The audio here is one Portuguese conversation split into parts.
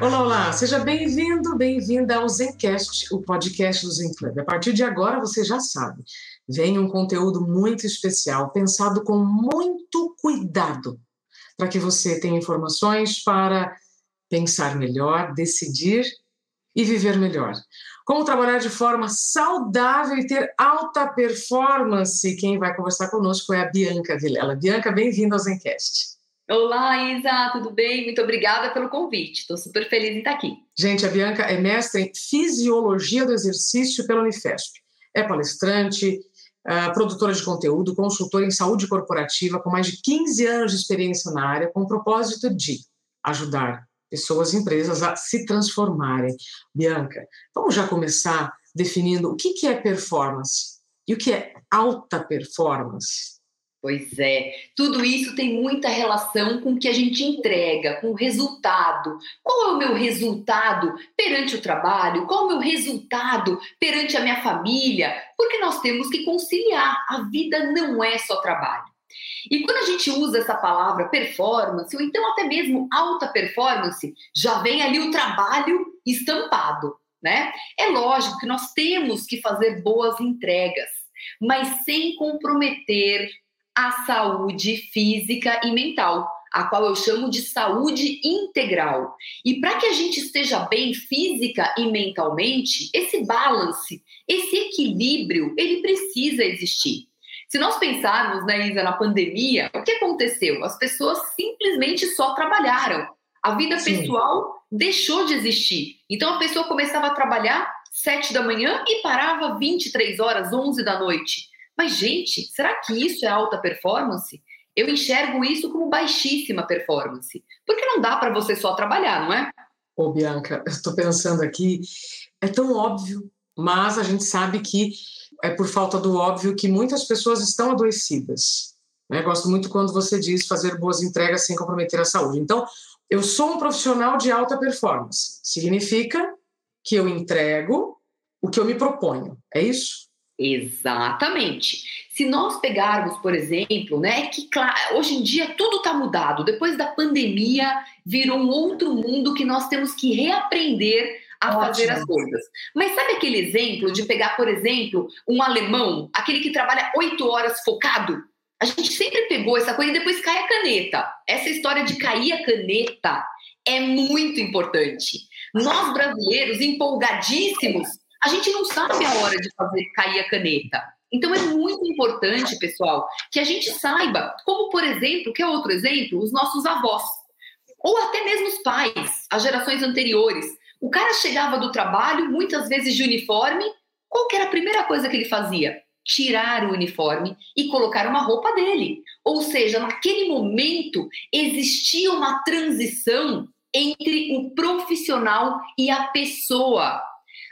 Olá, olá, seja bem-vindo, bem-vinda ao Zencast, o podcast do Zen Club. A partir de agora, você já sabe, vem um conteúdo muito especial, pensado com muito cuidado, para que você tenha informações para pensar melhor, decidir e viver melhor. Como trabalhar de forma saudável e ter alta performance. Quem vai conversar conosco é a Bianca Vilela. Bianca, bem-vinda ao Zencast. Olá, Isa, tudo bem? Muito obrigada pelo convite. Estou super feliz em estar aqui. Gente, a Bianca é mestre em Fisiologia do Exercício pela Unifesp. É palestrante, uh, produtora de conteúdo, consultora em saúde corporativa, com mais de 15 anos de experiência na área, com o propósito de ajudar pessoas e empresas a se transformarem. Bianca, vamos já começar definindo o que é performance e o que é alta performance. Pois é, tudo isso tem muita relação com o que a gente entrega, com o resultado. Qual é o meu resultado perante o trabalho? Qual é o meu resultado perante a minha família? Porque nós temos que conciliar. A vida não é só trabalho. E quando a gente usa essa palavra performance, ou então até mesmo alta performance, já vem ali o trabalho estampado, né? É lógico que nós temos que fazer boas entregas, mas sem comprometer a saúde física e mental, a qual eu chamo de saúde integral. E para que a gente esteja bem física e mentalmente, esse balance, esse equilíbrio, ele precisa existir. Se nós pensarmos, né, Isa, na pandemia, o que aconteceu? As pessoas simplesmente só trabalharam. A vida Sim. pessoal deixou de existir. Então a pessoa começava a trabalhar sete da manhã e parava 23 horas, 11 da noite. Mas, gente, será que isso é alta performance? Eu enxergo isso como baixíssima performance. Porque não dá para você só trabalhar, não é? Ô, Bianca, eu estou pensando aqui, é tão óbvio, mas a gente sabe que é por falta do óbvio que muitas pessoas estão adoecidas. Né? Gosto muito quando você diz fazer boas entregas sem comprometer a saúde. Então, eu sou um profissional de alta performance. Significa que eu entrego o que eu me proponho. É isso? Exatamente. Se nós pegarmos, por exemplo, né, que claro, hoje em dia tudo está mudado. Depois da pandemia, virou um outro mundo que nós temos que reaprender a Ótimo. fazer as coisas. Mas sabe aquele exemplo de pegar, por exemplo, um alemão, aquele que trabalha oito horas focado? A gente sempre pegou essa coisa e depois cai a caneta. Essa história de cair a caneta é muito importante. Nós brasileiros, empolgadíssimos, a gente não sabe a hora de fazer cair a caneta. Então é muito importante, pessoal, que a gente saiba, como por exemplo, que é outro exemplo, os nossos avós, ou até mesmo os pais, as gerações anteriores. O cara chegava do trabalho, muitas vezes de uniforme, qual que era a primeira coisa que ele fazia? Tirar o uniforme e colocar uma roupa dele. Ou seja, naquele momento existia uma transição entre o profissional e a pessoa.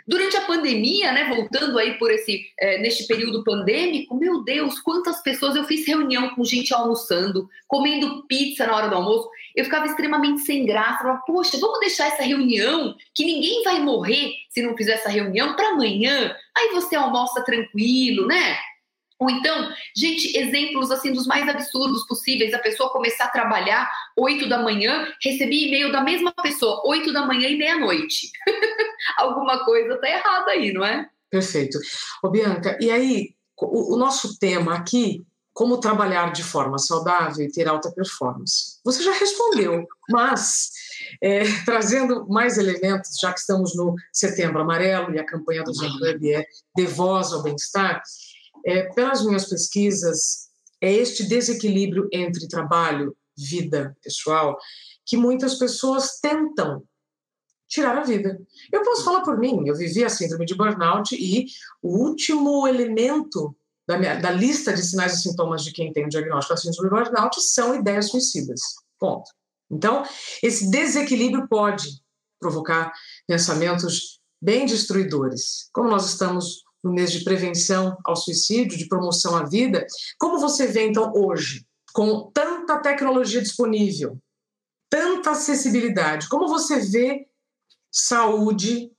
Durante a pandemia, né, voltando aí por esse é, neste período pandêmico, meu Deus, quantas pessoas eu fiz reunião com gente almoçando, comendo pizza na hora do almoço, eu ficava extremamente sem graça, falava, poxa, vamos deixar essa reunião, que ninguém vai morrer se não fizer essa reunião para amanhã. Aí você almoça tranquilo, né? Ou então, gente, exemplos assim dos mais absurdos possíveis, a pessoa começar a trabalhar 8 da manhã, recebi e-mail da mesma pessoa, 8 da manhã e meia-noite. Alguma coisa tá errada aí, não é? Perfeito. Ô, Bianca, e aí, o, o nosso tema aqui, como trabalhar de forma saudável e ter alta performance? Você já respondeu, mas é, trazendo mais elementos, já que estamos no Setembro Amarelo e a campanha do Zen Club é De Voz ao Bem-Estar, é, pelas minhas pesquisas, é este desequilíbrio entre trabalho, vida pessoal, que muitas pessoas tentam tirar a vida. Eu posso falar por mim, eu vivi a síndrome de burnout e o último elemento da, minha, da lista de sinais e sintomas de quem tem o diagnóstico da síndrome de burnout são ideias suicidas. Ponto. Então, esse desequilíbrio pode provocar pensamentos bem destruidores, como nós estamos no mês de prevenção ao suicídio, de promoção à vida. Como você vê, então, hoje, com tanta tecnologia disponível, tanta acessibilidade, como você vê saúde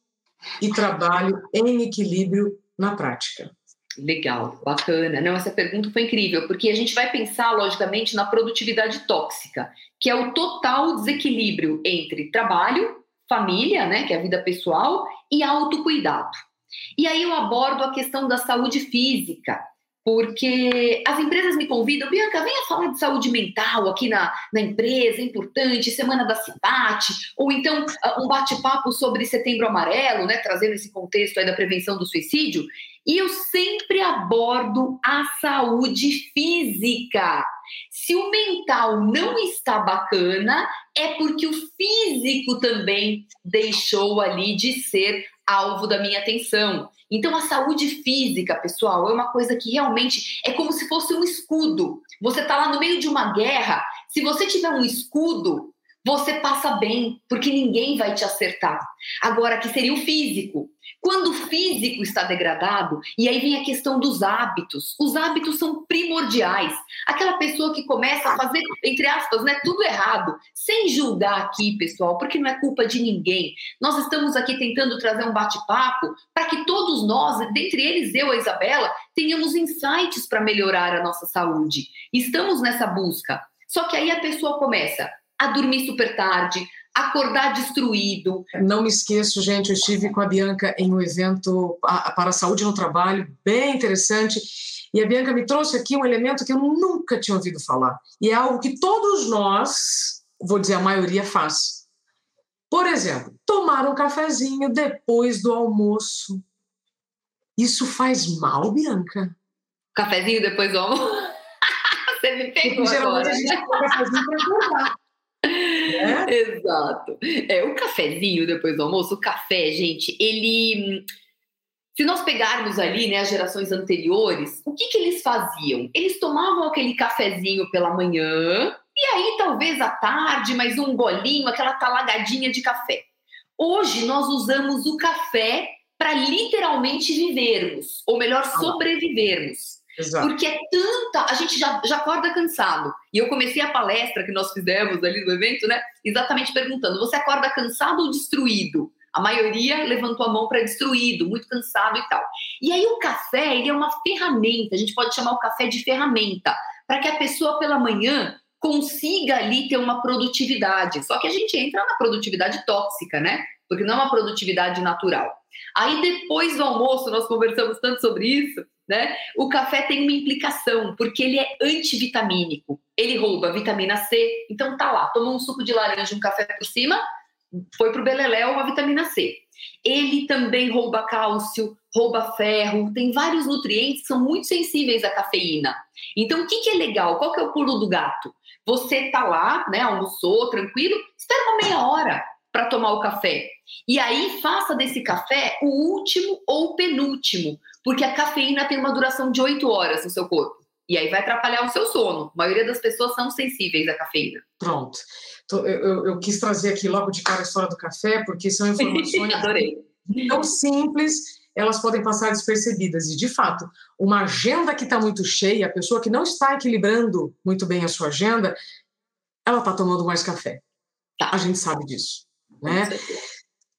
e trabalho em equilíbrio na prática? Legal, bacana. Não, essa pergunta foi incrível, porque a gente vai pensar, logicamente, na produtividade tóxica, que é o total desequilíbrio entre trabalho, família, né, que é a vida pessoal, e autocuidado. E aí eu abordo a questão da saúde física, porque as empresas me convidam, Bianca, venha falar de saúde mental aqui na, na empresa, é importante, Semana da CIPAT, ou então ah, um bate-papo sobre Setembro Amarelo, né, trazendo esse contexto aí da prevenção do suicídio, e eu sempre abordo a saúde física. Se o mental não está bacana, é porque o físico também deixou ali de ser alvo da minha atenção. Então, a saúde física, pessoal, é uma coisa que realmente é como se fosse um escudo. Você está lá no meio de uma guerra, se você tiver um escudo, você passa bem, porque ninguém vai te acertar. Agora, que seria o físico. Quando o físico está degradado, e aí vem a questão dos hábitos. Os hábitos são primordiais. Aquela pessoa que começa a fazer, entre aspas, né, tudo errado, sem julgar aqui, pessoal, porque não é culpa de ninguém. Nós estamos aqui tentando trazer um bate-papo para que todos nós, dentre eles eu, a Isabela, tenhamos insights para melhorar a nossa saúde. Estamos nessa busca. Só que aí a pessoa começa a dormir super tarde, acordar destruído. Não me esqueço, gente, eu estive com a Bianca em um evento para a saúde no trabalho, bem interessante. E a Bianca me trouxe aqui um elemento que eu nunca tinha ouvido falar. E é algo que todos nós, vou dizer a maioria, faz. Por exemplo, tomar um cafezinho depois do almoço. Isso faz mal, Bianca? Cafezinho depois do almoço? Você me pegou Porque, geralmente agora. a gente toma cafezinho para acordar. É? Exato. É, o cafezinho depois do almoço, o café, gente, ele. Se nós pegarmos ali, né, as gerações anteriores, o que, que eles faziam? Eles tomavam aquele cafezinho pela manhã, e aí talvez à tarde, mais um golinho, aquela talagadinha de café. Hoje nós usamos o café para literalmente vivermos, ou melhor, sobrevivermos. Exato. Porque é tanta. A gente já, já acorda cansado. E eu comecei a palestra que nós fizemos ali no evento, né? Exatamente perguntando: você acorda cansado ou destruído? A maioria levantou a mão para destruído, muito cansado e tal. E aí o café, ele é uma ferramenta, a gente pode chamar o café de ferramenta, para que a pessoa pela manhã consiga ali ter uma produtividade. Só que a gente entra na produtividade tóxica, né? Porque não é uma produtividade natural. Aí depois do almoço, nós conversamos tanto sobre isso, né? O café tem uma implicação, porque ele é antivitamínico. Ele rouba vitamina C, então tá lá, tomou um suco de laranja, um café por cima, foi pro beleléu a vitamina C. Ele também rouba cálcio, rouba ferro, tem vários nutrientes que são muito sensíveis à cafeína. Então, o que, que é legal? Qual que é o pulo do gato? Você tá lá, né, almoçou, tranquilo, espera uma meia hora para tomar o café. E aí faça desse café o último ou penúltimo, porque a cafeína tem uma duração de 8 horas no seu corpo. E aí vai atrapalhar o seu sono. A maioria das pessoas são sensíveis à cafeína. Pronto. Eu, eu, eu quis trazer aqui logo de cara a história do café, porque são informações tão simples, elas podem passar despercebidas. E, de fato, uma agenda que está muito cheia, a pessoa que não está equilibrando muito bem a sua agenda, ela está tomando mais café. Tá. A gente sabe disso. Né?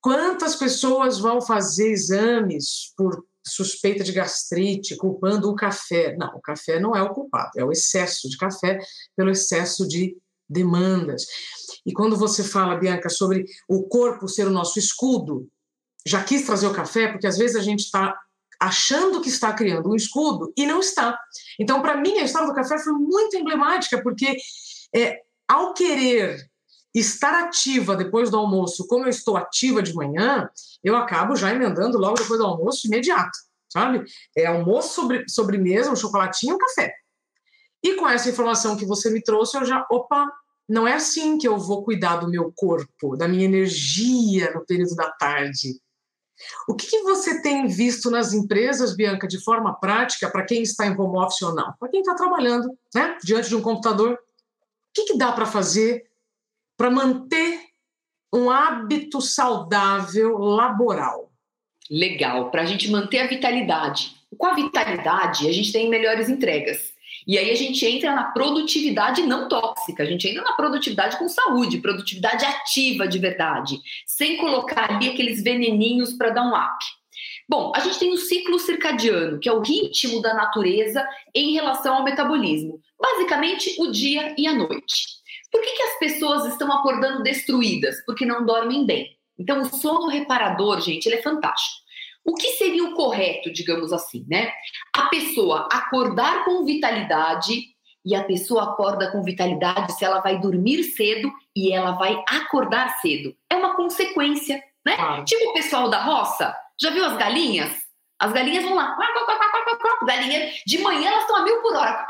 Quantas pessoas vão fazer exames por suspeita de gastrite, culpando o café? Não, o café não é o culpado, é o excesso de café pelo excesso de demandas. E quando você fala, Bianca, sobre o corpo ser o nosso escudo, já quis trazer o café, porque às vezes a gente está achando que está criando um escudo e não está. Então, para mim, a história do café foi muito emblemática, porque é, ao querer estar ativa depois do almoço, como eu estou ativa de manhã, eu acabo já emendando logo depois do almoço de imediato, sabe? É almoço, sobre, sobremesa, um chocolatinho um café. E com essa informação que você me trouxe, eu já, opa, não é assim que eu vou cuidar do meu corpo, da minha energia no período da tarde. O que, que você tem visto nas empresas, Bianca, de forma prática, para quem está em home office ou não? Para quem está trabalhando né, diante de um computador, o que, que dá para fazer para manter um hábito saudável laboral? Legal, para a gente manter a vitalidade. Com a vitalidade, a gente tem melhores entregas. E aí a gente entra na produtividade não tóxica, a gente entra na produtividade com saúde, produtividade ativa de verdade, sem colocar ali aqueles veneninhos para dar um up. Bom, a gente tem o ciclo circadiano, que é o ritmo da natureza em relação ao metabolismo. Basicamente, o dia e a noite. Por que, que as pessoas estão acordando destruídas? Porque não dormem bem. Então, o sono reparador, gente, ele é fantástico. O que seria o correto, digamos assim, né? A pessoa acordar com vitalidade e a pessoa acorda com vitalidade se ela vai dormir cedo e ela vai acordar cedo. É uma consequência, né? Ah. Tipo o pessoal da roça, já viu as galinhas? As galinhas vão lá, galinha, de manhã elas estão a mil por hora.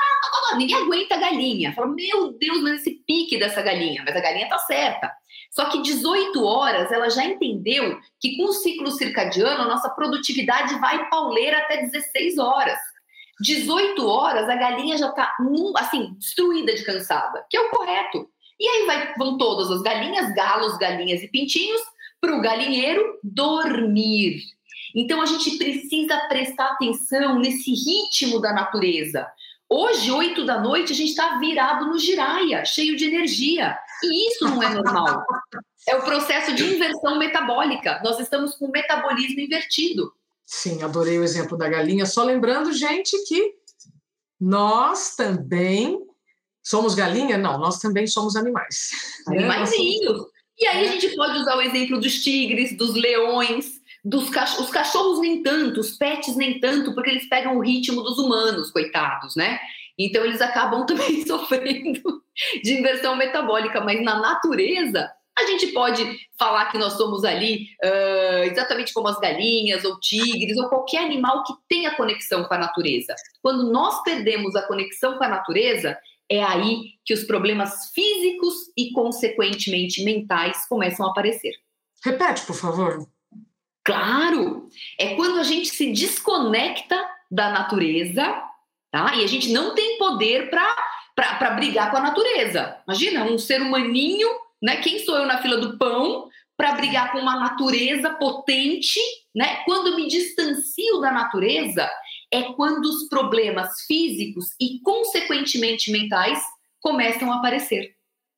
Ninguém aguenta a galinha. Fala, meu Deus, mas esse pique dessa galinha. Mas a galinha tá certa. Só que 18 horas ela já entendeu que com o ciclo circadiano a nossa produtividade vai pauleira até 16 horas. 18 horas a galinha já está assim destruída de cansada, que é o correto. E aí vai, vão todas as galinhas, galos, galinhas e pintinhos para o galinheiro dormir. Então a gente precisa prestar atenção nesse ritmo da natureza. Hoje, 8 da noite, a gente está virado no giraia, cheio de energia. E isso não é normal. É o processo de inversão metabólica. Nós estamos com o metabolismo invertido. Sim, adorei o exemplo da galinha. Só lembrando, gente, que nós também somos galinha? Não, nós também somos animais. Animaizinhos. E aí a gente pode usar o exemplo dos tigres, dos leões, dos cach os cachorros nem tanto, os pets nem tanto, porque eles pegam o ritmo dos humanos, coitados, né? Então eles acabam também sofrendo de inversão metabólica, mas na natureza a gente pode falar que nós somos ali uh, exatamente como as galinhas ou tigres ou qualquer animal que tenha conexão com a natureza. Quando nós perdemos a conexão com a natureza, é aí que os problemas físicos e, consequentemente, mentais começam a aparecer. Repete, por favor. Claro! É quando a gente se desconecta da natureza, tá? E a gente não tem poder para brigar com a natureza. Imagina, um ser humaninho, né? Quem sou eu na fila do pão para brigar com uma natureza potente, né? Quando me distancio da natureza, é quando os problemas físicos e, consequentemente, mentais começam a aparecer.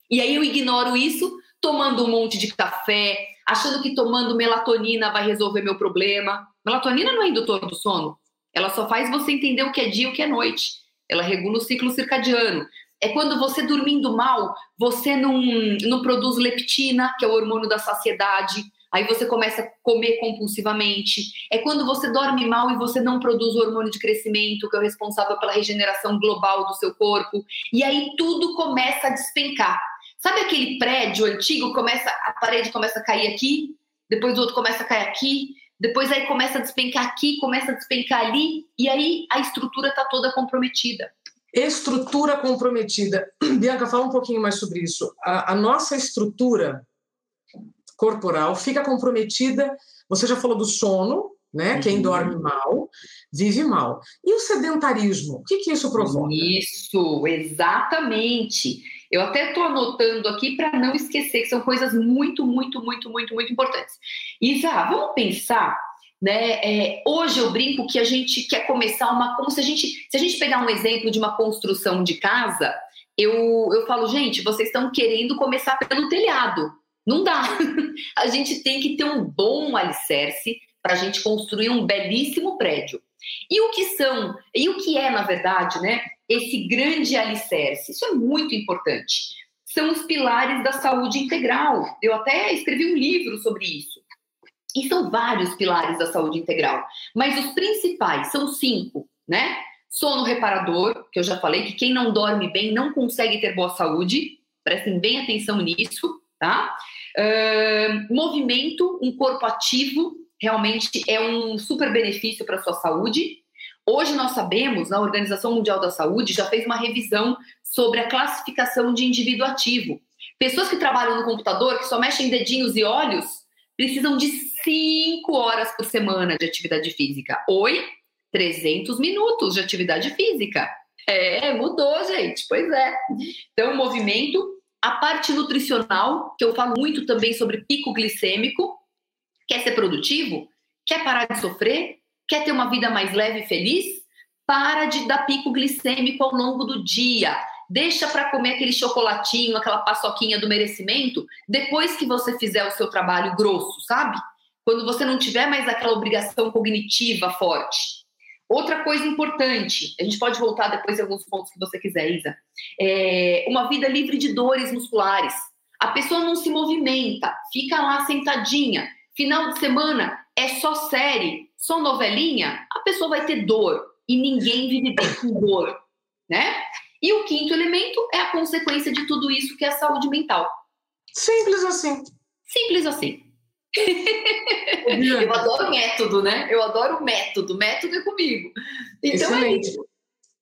E aí eu ignoro isso tomando um monte de café, achando que tomando melatonina vai resolver meu problema. Melatonina não é indutor do sono. Ela só faz você entender o que é dia e o que é noite. Ela regula o ciclo circadiano. É quando você dormindo mal, você não, não produz leptina, que é o hormônio da saciedade. Aí você começa a comer compulsivamente. É quando você dorme mal e você não produz o hormônio de crescimento, que é o responsável pela regeneração global do seu corpo. E aí tudo começa a despencar. Sabe aquele prédio antigo, começa a parede começa a cair aqui, depois o outro começa a cair aqui, depois aí começa a despencar aqui, começa a despencar ali, e aí a estrutura está toda comprometida. Estrutura comprometida. Bianca, fala um pouquinho mais sobre isso. A, a nossa estrutura corporal fica comprometida. Você já falou do sono, né? Uhum. Quem dorme mal vive mal. E o sedentarismo? O que, que isso provoca? Isso, exatamente. Eu até estou anotando aqui para não esquecer que são coisas muito, muito, muito, muito, muito importantes. Isa, vamos pensar, né? É, hoje eu brinco que a gente quer começar uma, como se a gente, se a gente pegar um exemplo de uma construção de casa, eu, eu falo, gente, vocês estão querendo começar pelo telhado. Não dá. A gente tem que ter um bom alicerce para a gente construir um belíssimo prédio. E o que são, e o que é, na verdade, né, esse grande alicerce? Isso é muito importante. São os pilares da saúde integral. Eu até escrevi um livro sobre isso. E são vários pilares da saúde integral, mas os principais são cinco, né? Sono reparador, que eu já falei que quem não dorme bem não consegue ter boa saúde. Prestem bem atenção nisso, tá? Uh, movimento, um corpo ativo, realmente é um super benefício para a sua saúde. Hoje nós sabemos, na Organização Mundial da Saúde já fez uma revisão sobre a classificação de indivíduo ativo. Pessoas que trabalham no computador, que só mexem dedinhos e olhos, precisam de 5 horas por semana de atividade física. Oi? 300 minutos de atividade física. É, mudou, gente. Pois é. Então, movimento. A parte nutricional, que eu falo muito também sobre pico glicêmico, Quer ser produtivo? Quer parar de sofrer? Quer ter uma vida mais leve e feliz? Para de dar pico glicêmico ao longo do dia. Deixa para comer aquele chocolatinho, aquela paçoquinha do merecimento, depois que você fizer o seu trabalho grosso, sabe? Quando você não tiver mais aquela obrigação cognitiva forte. Outra coisa importante, a gente pode voltar depois em alguns pontos que você quiser, Isa. É uma vida livre de dores musculares. A pessoa não se movimenta, fica lá sentadinha. Final de semana é só série, só novelinha, a pessoa vai ter dor e ninguém vive bem com dor, né? E o quinto elemento é a consequência de tudo isso, que é a saúde mental. Simples assim. Simples assim. eu adoro método, né? Eu adoro método. Método é comigo. Então é Excelente. é isso.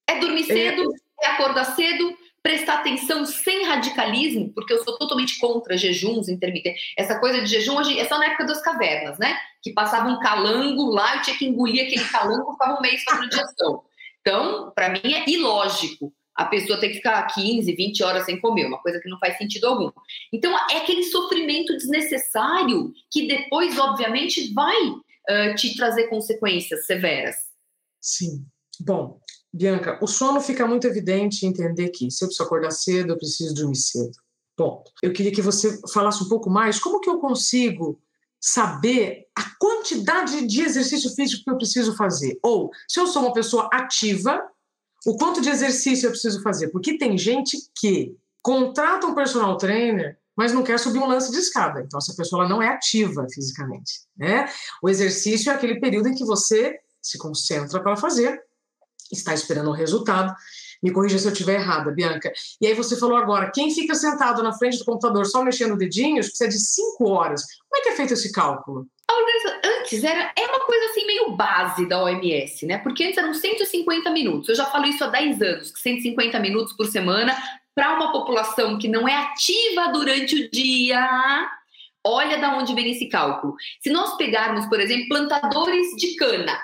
É dormir cedo, é, é acordar cedo, prestar atenção sem radicalismo, porque eu sou totalmente contra jejuns intermitentes. Essa coisa de jejum hoje é só na época das cavernas, né? Que passava um calango lá, eu tinha que engolir aquele calango, ficava um mês fazendo digestão. Então, para mim é ilógico a pessoa ter que ficar 15, 20 horas sem comer, uma coisa que não faz sentido algum. Então, é aquele sofrimento desnecessário que depois, obviamente, vai uh, te trazer consequências severas. Sim. Bom, Bianca, o sono fica muito evidente entender que se eu preciso acordar cedo, eu preciso dormir cedo. Ponto. Eu queria que você falasse um pouco mais como que eu consigo saber a quantidade de exercício físico que eu preciso fazer. Ou, se eu sou uma pessoa ativa, o quanto de exercício eu preciso fazer. Porque tem gente que contrata um personal trainer, mas não quer subir um lance de escada. Então, essa pessoa não é ativa fisicamente. Né? O exercício é aquele período em que você se concentra para fazer está esperando o resultado. Me corrija se eu estiver errada, Bianca. E aí você falou agora, quem fica sentado na frente do computador só mexendo dedinhos precisa de cinco horas. Como é que é feito esse cálculo? Antes era é uma coisa assim meio base da OMS, né? Porque antes eram 150 minutos. Eu já falo isso há 10 anos, que 150 minutos por semana para uma população que não é ativa durante o dia. Olha da onde vem esse cálculo. Se nós pegarmos, por exemplo, plantadores de cana,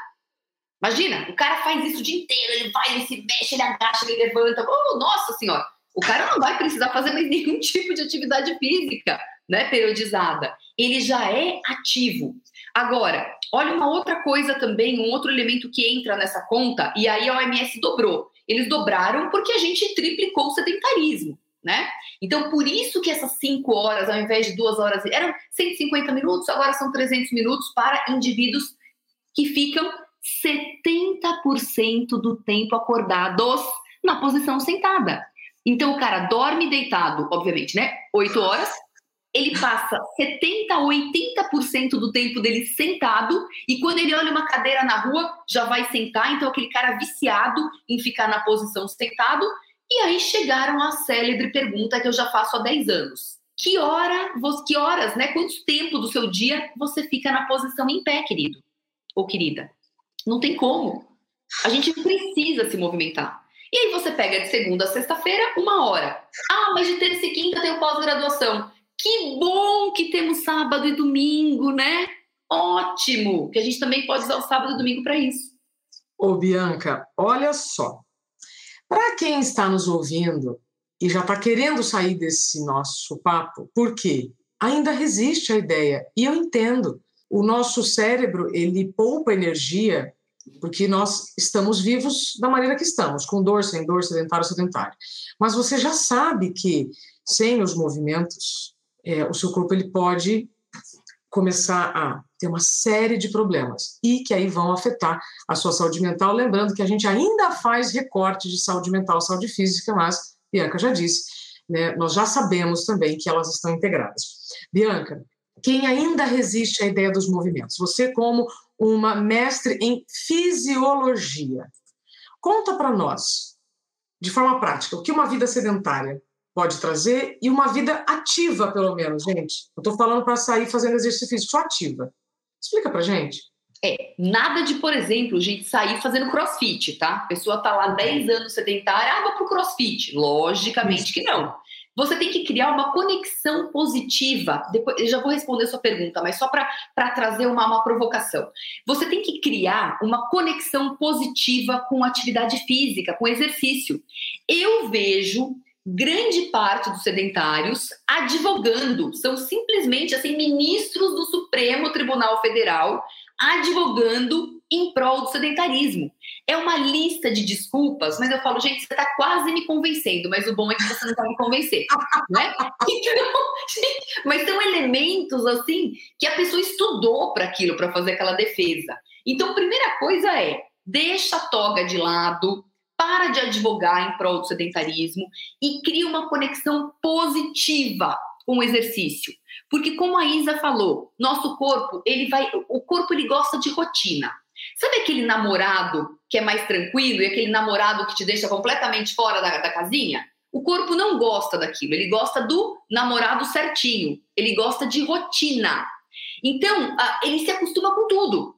Imagina, o cara faz isso o dia inteiro, ele vai, ele se mexe, ele agacha, ele levanta. Oh, nossa senhora! O cara não vai precisar fazer mais nenhum tipo de atividade física, né, periodizada. Ele já é ativo. Agora, olha uma outra coisa também, um outro elemento que entra nessa conta, e aí a OMS dobrou. Eles dobraram porque a gente triplicou o sedentarismo, né? Então, por isso que essas cinco horas, ao invés de duas horas, eram 150 minutos, agora são 300 minutos para indivíduos que ficam 70% do tempo acordados na posição sentada. Então o cara dorme deitado, obviamente, né? 8 horas. Ele passa 70 a 80% do tempo dele sentado e quando ele olha uma cadeira na rua, já vai sentar, então aquele cara viciado em ficar na posição sentado. E aí chegaram a célebre pergunta que eu já faço há 10 anos. Que hora, que horas, né? Quanto tempo do seu dia você fica na posição em pé, querido ou querida? Não tem como. A gente precisa se movimentar. E aí você pega de segunda a sexta-feira, uma hora. Ah, mas de terça e quinta tem o pós-graduação. Que bom que temos sábado e domingo, né? Ótimo! Que a gente também pode usar o sábado e domingo para isso. Ô, Bianca, olha só. Para quem está nos ouvindo e já está querendo sair desse nosso papo, por quê? Ainda resiste a ideia, e eu entendo. O nosso cérebro, ele poupa energia porque nós estamos vivos da maneira que estamos, com dor, sem dor, sedentário, sedentário. Mas você já sabe que sem os movimentos, é, o seu corpo ele pode começar a ter uma série de problemas e que aí vão afetar a sua saúde mental. Lembrando que a gente ainda faz recorte de saúde mental, saúde física, mas Bianca já disse, né, nós já sabemos também que elas estão integradas. Bianca, quem ainda resiste à ideia dos movimentos? Você, como uma mestre em fisiologia, conta para nós, de forma prática, o que uma vida sedentária pode trazer e uma vida ativa, pelo menos, gente. Eu estou falando para sair fazendo exercício físico, só ativa. Explica para gente. É, nada de, por exemplo, gente sair fazendo crossfit, tá? A pessoa tá lá 10 anos sedentária, ah, vou pro crossfit. Logicamente que não. Você tem que criar uma conexão positiva. Depois, eu já vou responder sua pergunta, mas só para trazer uma, uma provocação. Você tem que criar uma conexão positiva com atividade física, com exercício. Eu vejo grande parte dos sedentários advogando, são simplesmente assim ministros do Supremo Tribunal Federal advogando em prol do sedentarismo. É uma lista de desculpas, mas eu falo, gente, você está quase me convencendo, mas o bom é que você não vai me convencer, né? Então, mas são elementos assim que a pessoa estudou para aquilo, para fazer aquela defesa. Então, primeira coisa é deixa a toga de lado, para de advogar em prol do sedentarismo e cria uma conexão positiva com o exercício. Porque como a Isa falou, nosso corpo, ele vai, o corpo ele gosta de rotina. Sabe aquele namorado que é mais tranquilo e aquele namorado que te deixa completamente fora da, da casinha? O corpo não gosta daquilo, ele gosta do namorado certinho, ele gosta de rotina. Então, ele se acostuma com tudo,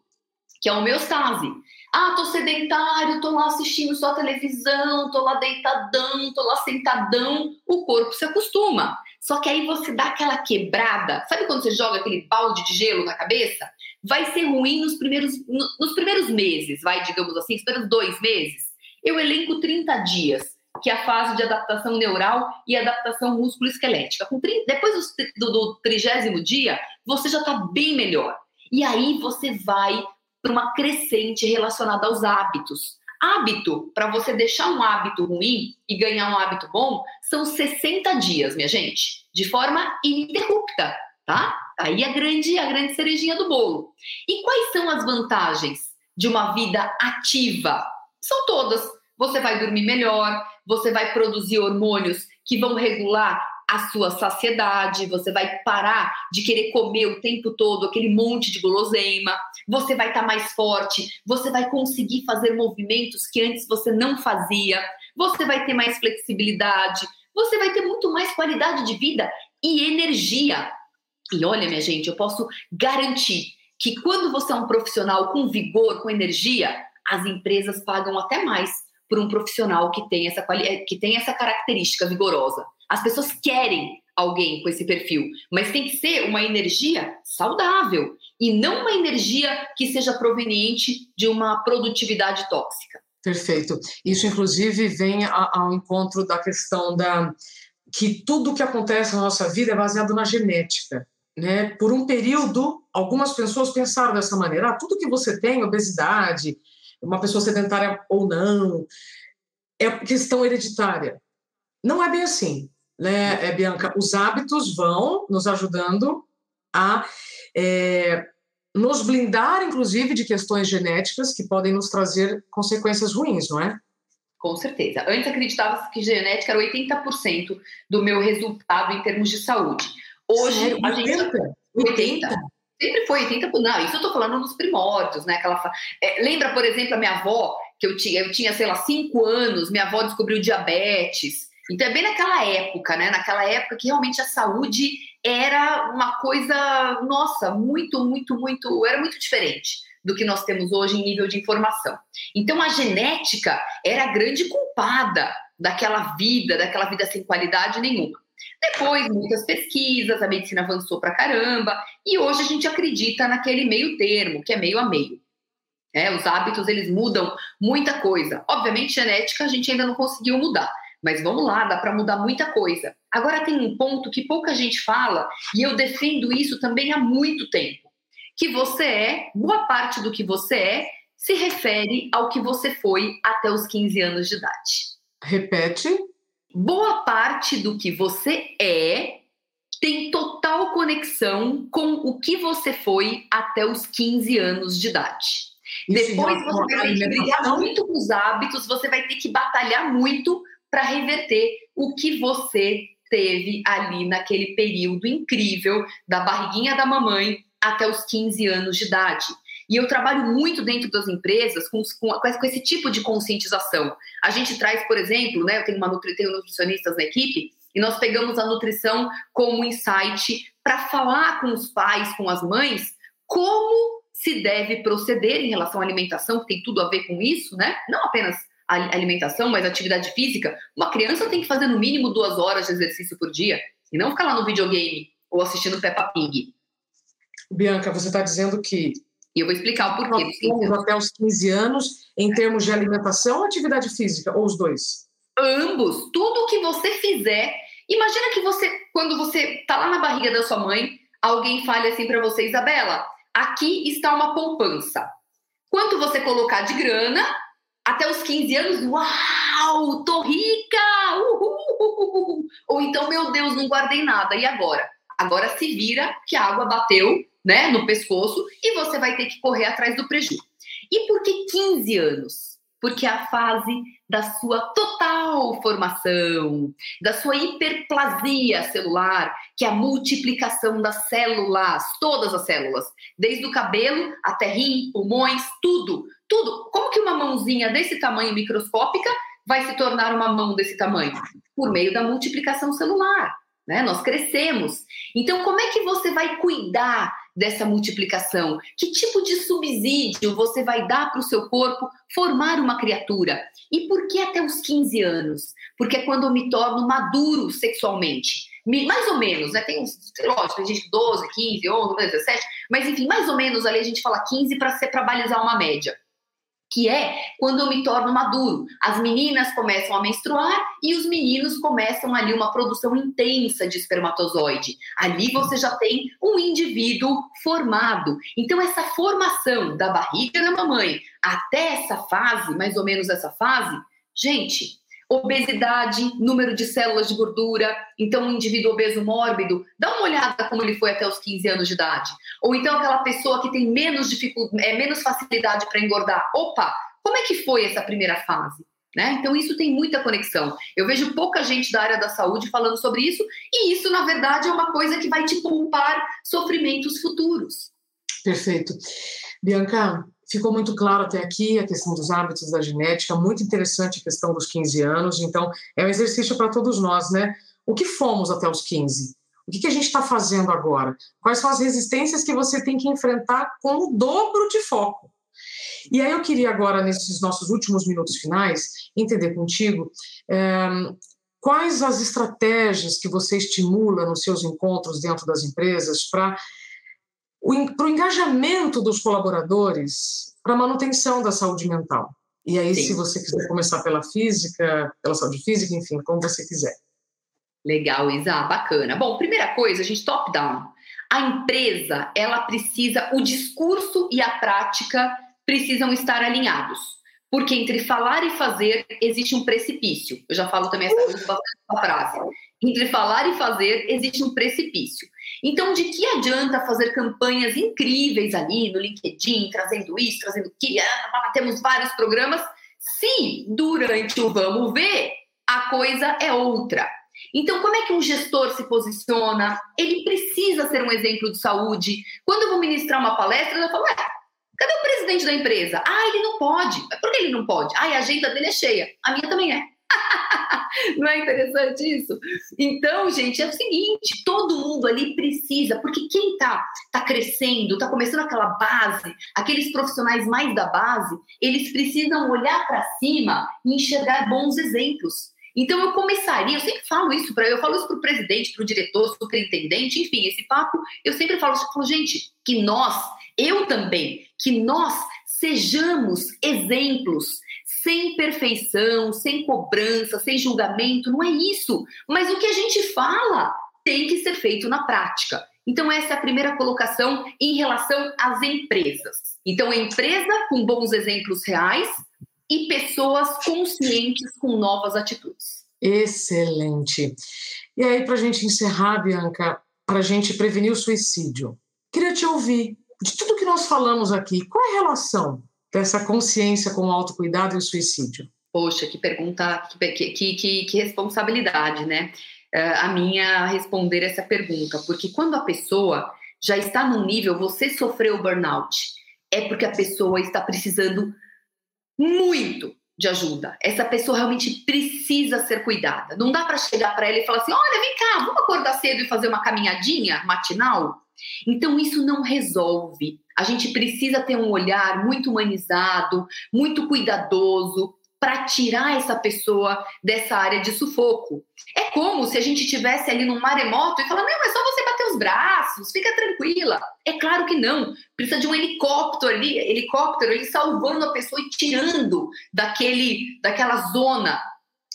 que é a homeostase. Ah, tô sedentário, tô lá assistindo só televisão, tô lá deitadão, tô lá sentadão. O corpo se acostuma. Só que aí você dá aquela quebrada. Sabe quando você joga aquele balde de gelo na cabeça? Vai ser ruim nos primeiros, nos primeiros meses, vai, digamos assim, os primeiros dois meses. Eu elenco 30 dias, que é a fase de adaptação neural e adaptação músculo-esquelética. Com 30, depois do, do trigésimo dia, você já está bem melhor. E aí você vai para uma crescente relacionada aos hábitos. Hábito, para você deixar um hábito ruim e ganhar um hábito bom, são 60 dias, minha gente, de forma ininterrupta, tá? Aí a grande, a grande cerejinha do bolo. E quais são as vantagens de uma vida ativa? São todas. Você vai dormir melhor, você vai produzir hormônios que vão regular a sua saciedade, você vai parar de querer comer o tempo todo aquele monte de guloseima, você vai estar tá mais forte, você vai conseguir fazer movimentos que antes você não fazia, você vai ter mais flexibilidade, você vai ter muito mais qualidade de vida e energia. E olha, minha gente, eu posso garantir que quando você é um profissional com vigor, com energia, as empresas pagam até mais por um profissional que tem essa, que tem essa característica vigorosa. As pessoas querem alguém com esse perfil, mas tem que ser uma energia saudável e não uma energia que seja proveniente de uma produtividade tóxica. Perfeito. Isso, inclusive, vem ao encontro da questão da que tudo que acontece na nossa vida é baseado na genética. Né? Por um período, algumas pessoas pensaram dessa maneira: ah, tudo que você tem, obesidade, uma pessoa sedentária ou não, é questão hereditária. Não é bem assim né, é, Bianca? Os hábitos vão nos ajudando a é, nos blindar, inclusive, de questões genéticas que podem nos trazer consequências ruins, não é? Com certeza. Antes acreditava que genética era 80% do meu resultado em termos de saúde. Hoje, Sério? a 80? gente. 80? Sempre foi 80%. Não, isso eu tô falando nos primórdios, né? Aquela, é, lembra, por exemplo, a minha avó, que eu tinha, eu tinha, sei lá, 5 anos, minha avó descobriu diabetes. Então é bem naquela época, né? Naquela época que realmente a saúde era uma coisa, nossa, muito, muito, muito, era muito diferente do que nós temos hoje em nível de informação. Então a genética era a grande culpada daquela vida, daquela vida sem qualidade nenhuma. Depois, muitas pesquisas, a medicina avançou pra caramba, e hoje a gente acredita naquele meio termo, que é meio a meio. É, os hábitos, eles mudam muita coisa. Obviamente, genética a gente ainda não conseguiu mudar, mas vamos lá, dá para mudar muita coisa. Agora tem um ponto que pouca gente fala, e eu defendo isso também há muito tempo. Que você é, boa parte do que você é, se refere ao que você foi até os 15 anos de idade. Repete. Boa parte do que você é tem total conexão com o que você foi até os 15 anos de idade. Isso Depois você vai ter que brigar muito com os hábitos, você vai ter que batalhar muito para reverter o que você teve ali naquele período incrível da barriguinha da mamãe até os 15 anos de idade. E eu trabalho muito dentro das empresas com, com, com esse tipo de conscientização. A gente traz, por exemplo, né, eu tenho, uma nutri, tenho nutricionistas na equipe, e nós pegamos a nutrição como insight para falar com os pais, com as mães, como se deve proceder em relação à alimentação, que tem tudo a ver com isso, né? Não apenas alimentação, mas atividade física, uma criança tem que fazer no mínimo duas horas de exercício por dia e não ficar lá no videogame ou assistindo Peppa Pig. Bianca, você está dizendo que. E eu vou explicar o porquê. Até os 15 anos, em termos de alimentação ou atividade física, ou os dois? Ambos. Tudo que você fizer. Imagina que você, quando você está lá na barriga da sua mãe, alguém fale assim para você, Isabela, aqui está uma poupança. Quanto você colocar de grana, até os 15 anos, uau, tô rica! Uhul! Ou então, meu Deus, não guardei nada, e agora? Agora se vira que a água bateu né, no pescoço e você vai ter que correr atrás do prejuízo. E por que 15 anos? Porque é a fase da sua total formação, da sua hiperplasia celular, que é a multiplicação das células, todas as células, desde o cabelo até rim, pulmões, tudo, tudo. Como que uma mãozinha desse tamanho microscópica vai se tornar uma mão desse tamanho? Por meio da multiplicação celular. Né? Nós crescemos. Então, como é que você vai cuidar dessa multiplicação? Que tipo de subsídio você vai dar para o seu corpo formar uma criatura? E por que até os 15 anos? Porque é quando eu me torno maduro sexualmente. Mais ou menos, né? Tem, lógico, tem gente 12, 15, 11, 17, mas enfim, mais ou menos ali a gente fala 15 para ser balizar uma média que é quando eu me torno maduro. As meninas começam a menstruar e os meninos começam ali uma produção intensa de espermatozoide. Ali você já tem um indivíduo formado. Então, essa formação da barriga da mamãe até essa fase, mais ou menos essa fase, gente, obesidade, número de células de gordura. Então, um indivíduo obeso mórbido, dá uma olhada como ele foi até os 15 anos de idade. Ou então aquela pessoa que tem menos dificuldade, é, menos facilidade para engordar. Opa, como é que foi essa primeira fase? Né? Então, isso tem muita conexão. Eu vejo pouca gente da área da saúde falando sobre isso, e isso, na verdade, é uma coisa que vai te poupar sofrimentos futuros. Perfeito. Bianca, ficou muito claro até aqui a questão dos hábitos da genética, muito interessante a questão dos 15 anos, então é um exercício para todos nós, né? O que fomos até os 15? O que, que a gente está fazendo agora? Quais são as resistências que você tem que enfrentar com o dobro de foco? E aí eu queria agora, nesses nossos últimos minutos finais, entender contigo é, quais as estratégias que você estimula nos seus encontros dentro das empresas para para o engajamento dos colaboradores para a manutenção da saúde mental. E aí, Sim. se você quiser começar pela física, pela saúde física, enfim, como você quiser. Legal, Isa, bacana. Bom, primeira coisa, a gente top-down. A empresa, ela precisa, o discurso e a prática precisam estar alinhados. Porque entre falar e fazer existe um precipício. Eu já falo também essa, essa frase. Entre falar e fazer existe um precipício. Então, de que adianta fazer campanhas incríveis ali no LinkedIn, trazendo isso, trazendo aquilo, ah, temos vários programas, se durante o vamos ver a coisa é outra. Então, como é que um gestor se posiciona? Ele precisa ser um exemplo de saúde. Quando eu vou ministrar uma palestra, eu falo, cadê o presidente da empresa? Ah, ele não pode. Por que ele não pode? Ah, a agenda dele é cheia. A minha também é. Não é interessante isso? Então, gente, é o seguinte: todo mundo ali precisa, porque quem está tá crescendo, está começando aquela base, aqueles profissionais mais da base, eles precisam olhar para cima e enxergar bons exemplos. Então, eu começaria, eu sempre falo isso para eu falo isso para o presidente, para o diretor, superintendente, enfim, esse papo, eu sempre falo, eu falo, gente, que nós, eu também, que nós sejamos exemplos sem perfeição, sem cobrança, sem julgamento, não é isso. Mas o que a gente fala tem que ser feito na prática. Então, essa é a primeira colocação em relação às empresas. Então, empresa com bons exemplos reais e pessoas conscientes com novas atitudes. Excelente. E aí, para a gente encerrar, Bianca, para a gente prevenir o suicídio, queria te ouvir. De tudo que nós falamos aqui, qual é a relação dessa consciência com o autocuidado e o suicídio? Poxa, que pergunta, que, que, que, que responsabilidade, né? Uh, a minha responder essa pergunta, porque quando a pessoa já está num nível, você sofreu burnout, é porque a pessoa está precisando muito de ajuda. Essa pessoa realmente precisa ser cuidada. Não dá para chegar para ela e falar assim: olha, vem cá, vamos acordar cedo e fazer uma caminhadinha matinal? Então, isso não resolve. A gente precisa ter um olhar muito humanizado, muito cuidadoso, para tirar essa pessoa dessa área de sufoco. É como se a gente tivesse ali num maremoto e falar: não, é só você bater os braços, fica tranquila. É claro que não. Precisa de um helicóptero ali, helicóptero ali salvando a pessoa e tirando daquele, daquela zona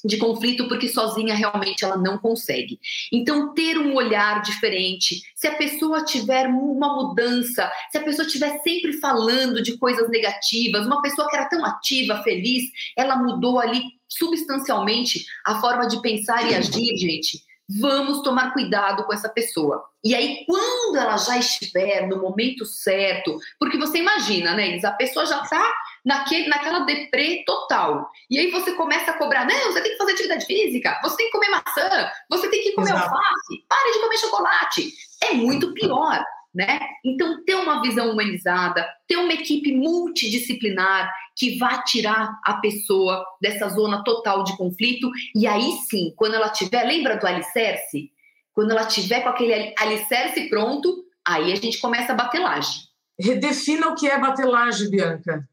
de conflito porque sozinha realmente ela não consegue. Então, ter um olhar diferente, se a pessoa tiver uma mudança, se a pessoa estiver sempre falando de coisas negativas, uma pessoa que era tão ativa, feliz, ela mudou ali substancialmente a forma de pensar e agir, gente. Vamos tomar cuidado com essa pessoa. E aí, quando ela já estiver no momento certo, porque você imagina, né, Isa, a pessoa já está naquele, naquela deprê total. E aí você começa a cobrar, não, você tem que fazer atividade física, você tem que comer maçã, você tem que comer Exato. alface, pare de comer chocolate. É muito pior. Né? Então, ter uma visão humanizada, ter uma equipe multidisciplinar que vá tirar a pessoa dessa zona total de conflito, e aí sim, quando ela tiver, lembra do alicerce? Quando ela tiver com aquele alicerce pronto, aí a gente começa a batelagem. Redefina o que é batelagem, Bianca.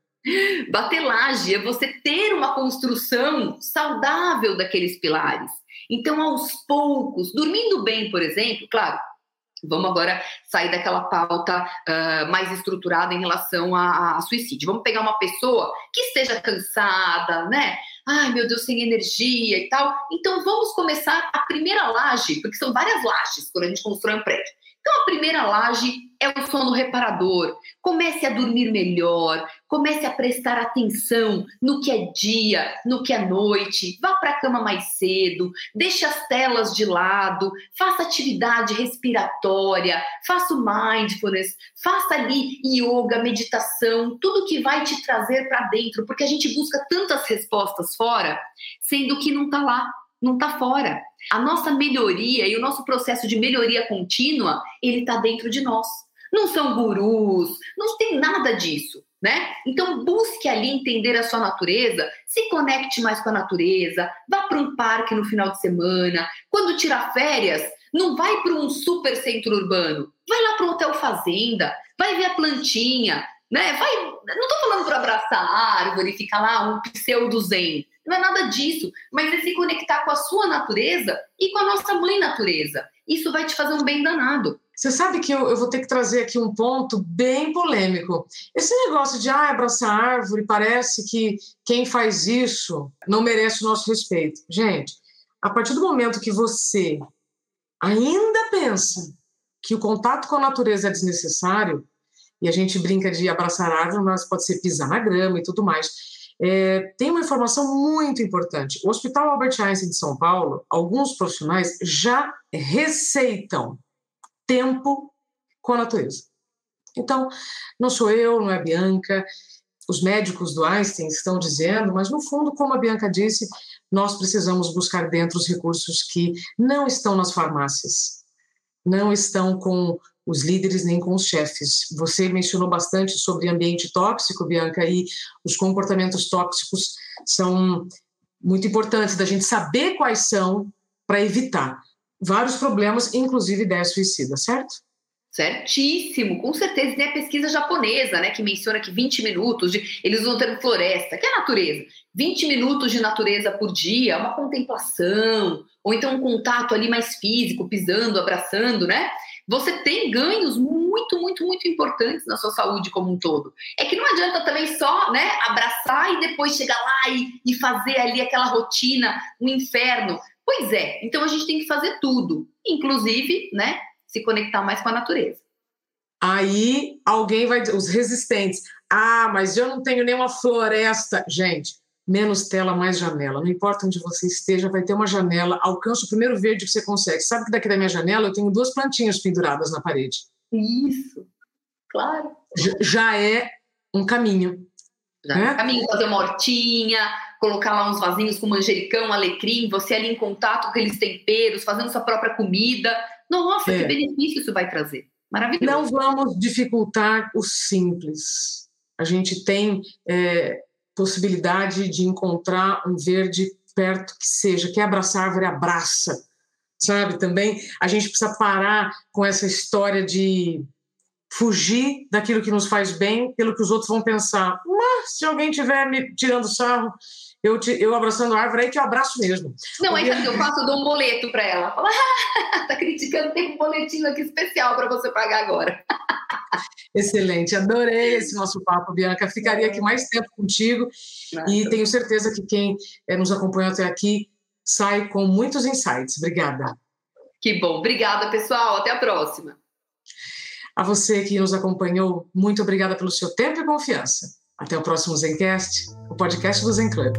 Batelagem é você ter uma construção saudável daqueles pilares. Então, aos poucos, dormindo bem, por exemplo, claro, Vamos agora sair daquela pauta uh, mais estruturada em relação a, a, suicídio. Vamos pegar uma pessoa que esteja cansada, né? Ai, meu Deus, sem energia e tal. Então, vamos começar a primeira laje, porque são várias lajes quando a gente constrói um prédio. Então, a primeira laje é o sono reparador. Comece a dormir melhor, comece a prestar atenção no que é dia, no que é noite. Vá para a cama mais cedo, deixe as telas de lado, faça atividade respiratória, faça o mindfulness, faça ali yoga, meditação, tudo que vai te trazer para dentro, porque a gente busca tantas respostas fora, sendo que não está lá não está fora. A nossa melhoria e o nosso processo de melhoria contínua, ele está dentro de nós. Não são gurus, não tem nada disso, né? Então busque ali entender a sua natureza, se conecte mais com a natureza, vá para um parque no final de semana. Quando tirar férias, não vai para um super centro urbano, vai lá para um hotel fazenda, vai ver a plantinha, né? Vai, não estou falando para abraçar a árvore, ficar lá um pseudo zen. Não é nada disso, mas é se conectar com a sua natureza e com a nossa mãe natureza. Isso vai te fazer um bem danado. Você sabe que eu, eu, vou ter que trazer aqui um ponto bem polêmico. Esse negócio de ah, abraçar árvore, parece que quem faz isso não merece o nosso respeito. Gente, a partir do momento que você ainda pensa que o contato com a natureza é desnecessário, e a gente brinca de abraçar árvore, mas pode ser pisar na grama e tudo mais. É, tem uma informação muito importante. O Hospital Albert Einstein de São Paulo, alguns profissionais já receitam tempo com a natureza. Então, não sou eu, não é a Bianca, os médicos do Einstein estão dizendo, mas no fundo, como a Bianca disse, nós precisamos buscar dentro os recursos que não estão nas farmácias, não estão com os líderes nem com os chefes. Você mencionou bastante sobre ambiente tóxico, Bianca, e os comportamentos tóxicos são muito importantes da gente saber quais são para evitar vários problemas, inclusive ideia suicida, certo? Certíssimo, com certeza. Tem a pesquisa japonesa, né, que menciona que 20 minutos, de, eles usam o termo floresta, que é natureza. 20 minutos de natureza por dia, uma contemplação, ou então um contato ali mais físico, pisando, abraçando, né? Você tem ganhos muito, muito, muito importantes na sua saúde como um todo. É que não adianta também só né, abraçar e depois chegar lá e, e fazer ali aquela rotina, um inferno. Pois é, então a gente tem que fazer tudo, inclusive, né, se conectar mais com a natureza. Aí alguém vai os resistentes, ah, mas eu não tenho nenhuma floresta. Gente, menos tela, mais janela. Não importa onde você esteja, vai ter uma janela. Alcança o primeiro verde que você consegue. Sabe que daqui da minha janela eu tenho duas plantinhas penduradas na parede. Isso, claro. Já é um caminho. Já é um caminho, fazer uma hortinha, colocar lá uns vasinhos com manjericão, alecrim, você ali em contato com aqueles temperos, fazendo sua própria comida. Nossa, é. que benefício isso vai trazer. Maravilhoso. Não vamos dificultar o simples. A gente tem é, possibilidade de encontrar um verde perto que seja, quer abraçar árvore, abraça, sabe? Também a gente precisa parar com essa história de fugir daquilo que nos faz bem pelo que os outros vão pensar. Mas se alguém estiver me tirando sarro, eu, te, eu abraçando a árvore, aí que eu abraço mesmo. Não, aí sabe que eu faço? Eu dou um boleto para ela. Fala, ah, tá criticando, tem um boletinho aqui especial para você pagar agora. Excelente, adorei esse nosso papo, Bianca. Ficaria aqui mais tempo contigo Nossa. e tenho certeza que quem é, nos acompanhou até aqui sai com muitos insights. Obrigada. Que bom. Obrigada, pessoal. Até a próxima. A você que nos acompanhou, muito obrigada pelo seu tempo e confiança. Até o próximo Zencast, o podcast do Zen Club.